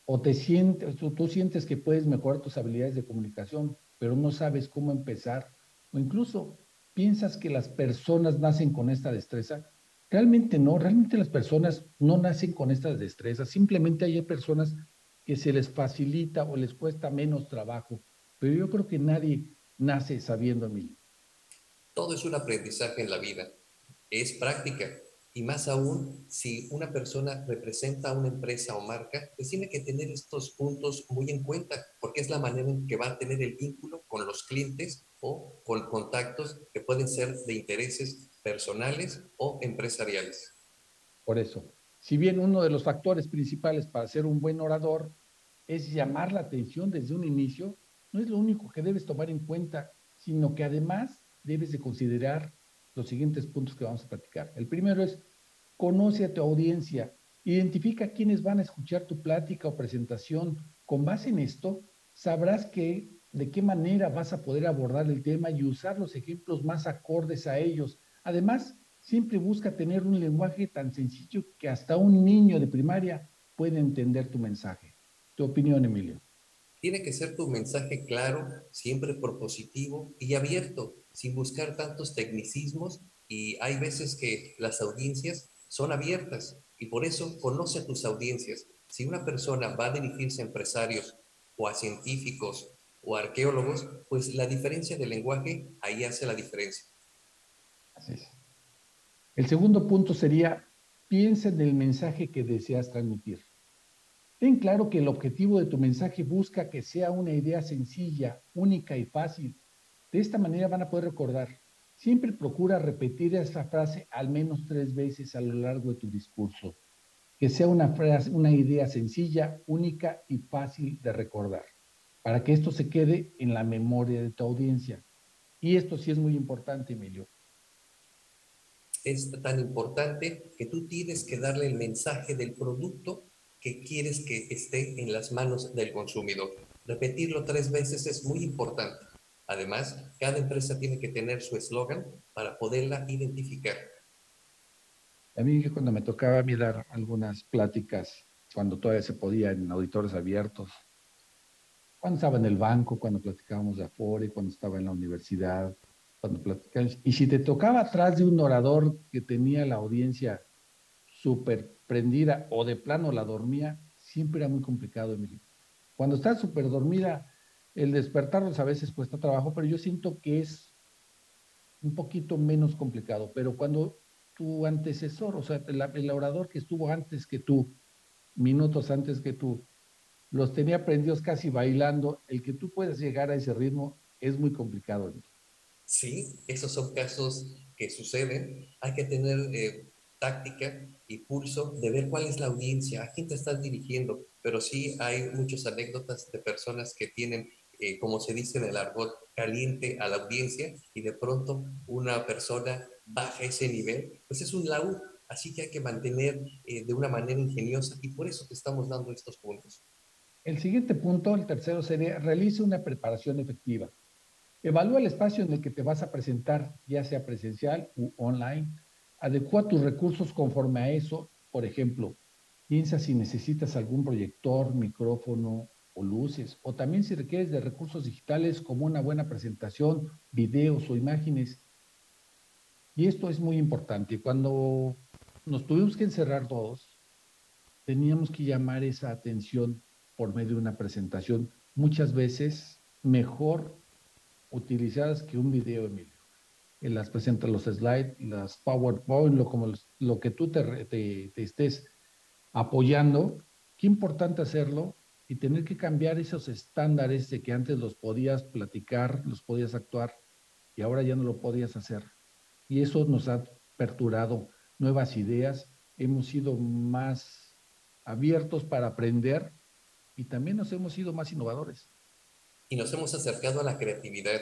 o te sientes, tú, sientes que puedes mejorar tus habilidades de comunicación, pero no sabes cómo empezar, o incluso piensas que las personas nacen con esta destreza. Realmente no, realmente las personas no nacen con estas destrezas, simplemente hay personas que se les facilita o les cuesta menos trabajo, pero yo creo que nadie nace sabiendo mí. Todo es un aprendizaje en la vida, es práctica, y más aún, si una persona representa a una empresa o marca, pues tiene que tener estos puntos muy en cuenta, porque es la manera en que va a tener el vínculo con los clientes o con contactos que pueden ser de intereses personales o empresariales. Por eso, si bien uno de los factores principales para ser un buen orador es llamar la atención desde un inicio, no es lo único que debes tomar en cuenta, sino que además debes de considerar los siguientes puntos que vamos a platicar. El primero es Conoce a tu audiencia, identifica quiénes van a escuchar tu plática o presentación. Con base en esto, sabrás que, de qué manera vas a poder abordar el tema y usar los ejemplos más acordes a ellos. Además, siempre busca tener un lenguaje tan sencillo que hasta un niño de primaria puede entender tu mensaje. Tu opinión, Emilio. Tiene que ser tu mensaje claro, siempre propositivo y abierto, sin buscar tantos tecnicismos. Y hay veces que las audiencias son abiertas y por eso conoce a tus audiencias. Si una persona va a dirigirse a empresarios o a científicos o a arqueólogos, pues la diferencia del lenguaje ahí hace la diferencia. Así es. El segundo punto sería, piensa en el mensaje que deseas transmitir. Ten claro que el objetivo de tu mensaje busca que sea una idea sencilla, única y fácil. De esta manera van a poder recordar Siempre procura repetir esta frase al menos tres veces a lo largo de tu discurso, que sea una, frase, una idea sencilla, única y fácil de recordar, para que esto se quede en la memoria de tu audiencia. Y esto sí es muy importante, Emilio. Es tan importante que tú tienes que darle el mensaje del producto que quieres que esté en las manos del consumidor. Repetirlo tres veces es muy importante. Además, cada empresa tiene que tener su eslogan para poderla identificar. A mí cuando me tocaba mirar algunas pláticas, cuando todavía se podía en auditores abiertos, cuando estaba en el banco, cuando platicábamos de Afore, cuando estaba en la universidad, cuando platicábamos, y si te tocaba atrás de un orador que tenía la audiencia súper prendida o de plano la dormía, siempre era muy complicado, Emilio. Cuando está súper dormida, el despertarlos a veces cuesta trabajo, pero yo siento que es un poquito menos complicado, pero cuando tu antecesor, o sea, el, orador que estuvo antes que tú, minutos antes que tú, los tenía aprendidos casi bailando, el que tú puedas llegar a ese ritmo es muy complicado. Sí, esos son casos que suceden. Hay que tener eh, táctica y pulso de ver cuál es la audiencia, a quién te estás dirigiendo. Pero sí hay muchas anécdotas de personas que tienen, eh, como se dice en el argot, caliente a la audiencia y de pronto una persona baja ese nivel, pues es un laúd. Así que hay que mantener eh, de una manera ingeniosa y por eso te estamos dando estos puntos. El siguiente punto, el tercero, sería realice una preparación efectiva. Evalúa el espacio en el que te vas a presentar, ya sea presencial u online. Adecua tus recursos conforme a eso. Por ejemplo, piensa si necesitas algún proyector, micrófono o luces, o también si requieres de recursos digitales como una buena presentación, videos o imágenes. Y esto es muy importante. Cuando nos tuvimos que encerrar todos, teníamos que llamar esa atención por medio de una presentación, muchas veces mejor utilizadas que un video, Emilio. En las presenta los slides, las PowerPoint, lo, como lo que tú te, te, estés apoyando. Qué importante hacerlo y tener que cambiar esos estándares de que antes los podías platicar, los podías actuar y ahora ya no lo podías hacer. Y eso nos ha aperturado nuevas ideas, hemos sido más abiertos para aprender y también nos hemos sido más innovadores. Y nos hemos acercado a la creatividad.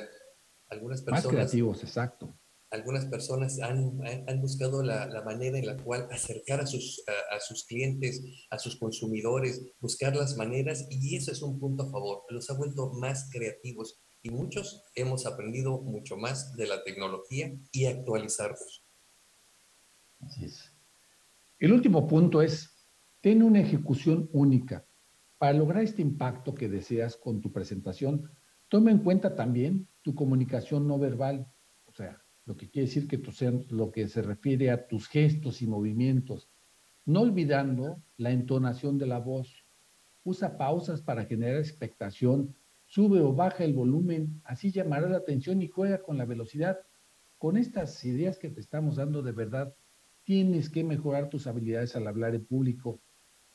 Algunas personas, más creativos, exacto. Algunas personas han, han buscado la, la, manera en la cual acercar a sus, a, sus clientes, a sus consumidores, buscar las maneras y eso es un punto a favor. Los ha vuelto más creativos y muchos hemos aprendido mucho más de la tecnología y actualizarlos. Así es. El último punto es, ten una ejecución única. Para lograr este impacto que deseas con tu presentación, toma en cuenta también tu comunicación no verbal, lo que quiere decir que lo que se refiere a tus gestos y movimientos, no olvidando la entonación de la voz. Usa pausas para generar expectación, sube o baja el volumen, así llamará la atención y juega con la velocidad. Con estas ideas que te estamos dando de verdad, tienes que mejorar tus habilidades al hablar en público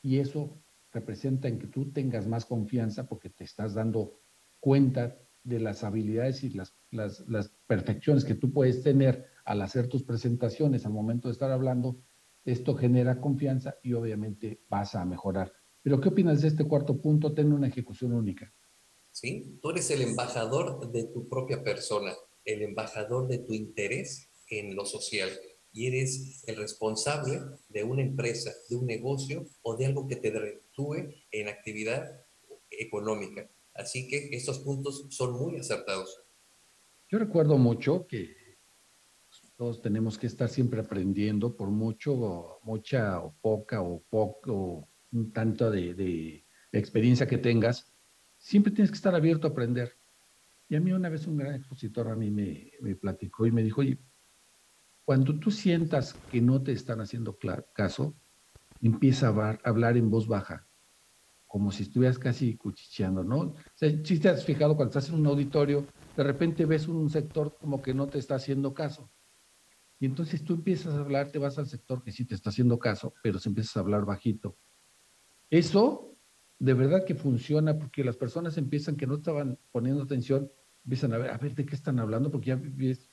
y eso representa en que tú tengas más confianza porque te estás dando cuenta de las habilidades y las, las, las, perfecciones que tú puedes tener al hacer tus presentaciones al momento de estar hablando, esto genera confianza y obviamente vas a mejorar. Pero ¿qué opinas de este cuarto punto? Tener una ejecución única. Sí, tú eres el embajador de tu propia persona, el embajador de tu interés en lo social y eres el responsable de una empresa, de un negocio o de algo que te retúe en actividad económica. Así que estos puntos son muy acertados. Yo recuerdo mucho que todos tenemos que estar siempre aprendiendo, por mucho, o mucha o poca o poco, un tanto de, de experiencia que tengas, siempre tienes que estar abierto a aprender. Y a mí una vez un gran expositor a mí me, me platicó y me dijo, oye, cuando tú sientas que no te están haciendo caso, empieza a hablar en voz baja, como si estuvieras casi cuchicheando, ¿no? O sea, si te has fijado cuando estás en un auditorio, de repente ves un sector como que no te está haciendo caso. Y entonces tú empiezas a hablar, te vas al sector que sí te está haciendo caso, pero se empiezas a hablar bajito. Eso de verdad que funciona porque las personas empiezan que no estaban poniendo atención empiezan a ver, a ver de qué están hablando, porque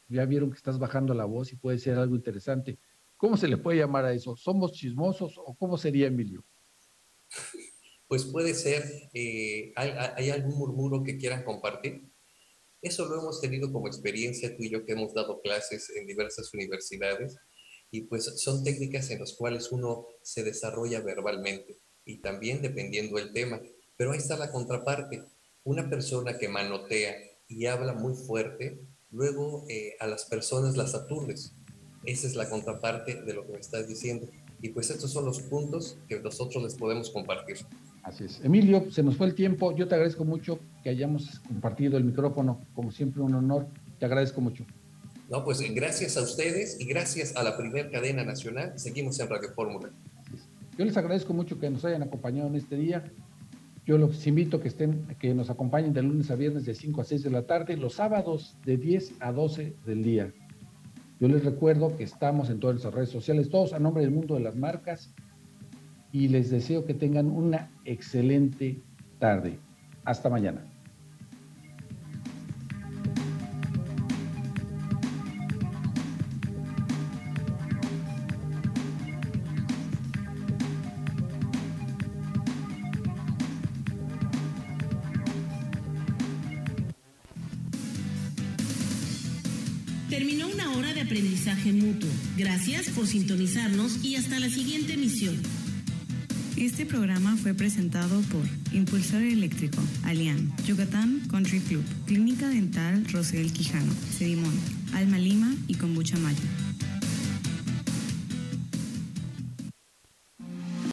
ya, vieron que estás bajando la voz y puede ser algo interesante. ¿Cómo se le puede llamar a eso? ¿Somos chismosos o cómo sería, Emilio? Pues puede ser, eh, ¿hay, ¿hay, algún murmuro que quieran compartir? Eso lo hemos tenido como experiencia tú y yo que hemos dado clases en diversas universidades y pues son técnicas en las cuales uno se desarrolla verbalmente y también dependiendo del tema. Pero ahí está la contraparte. Una persona que manotea y habla muy fuerte, luego eh, a las personas las aturdes. Esa es la contraparte de lo que me estás diciendo. Y pues estos son los puntos que nosotros les podemos compartir. Así es. Emilio, se nos fue el tiempo. Yo te agradezco mucho que hayamos compartido el micrófono. Como siempre, un honor. Te agradezco mucho. No, pues gracias a ustedes y gracias a la primer cadena nacional. Seguimos en Radio Fórmula. Yo les agradezco mucho que nos hayan acompañado en este día. Yo los invito a que, estén, que nos acompañen de lunes a viernes de 5 a 6 de la tarde, los sábados de 10 a 12 del día. Yo les recuerdo que estamos en todas nuestras redes sociales, todos a nombre del mundo de las marcas, y les deseo que tengan una excelente tarde. Hasta mañana. Terminó una hora de aprendizaje mutuo. Gracias por sintonizarnos y hasta la siguiente emisión. Este programa fue presentado por Impulsor Eléctrico, Alian, Yucatán Country Club, Clínica Dental Rosel Quijano, Sedimón, Alma Lima y Kombucha Maya.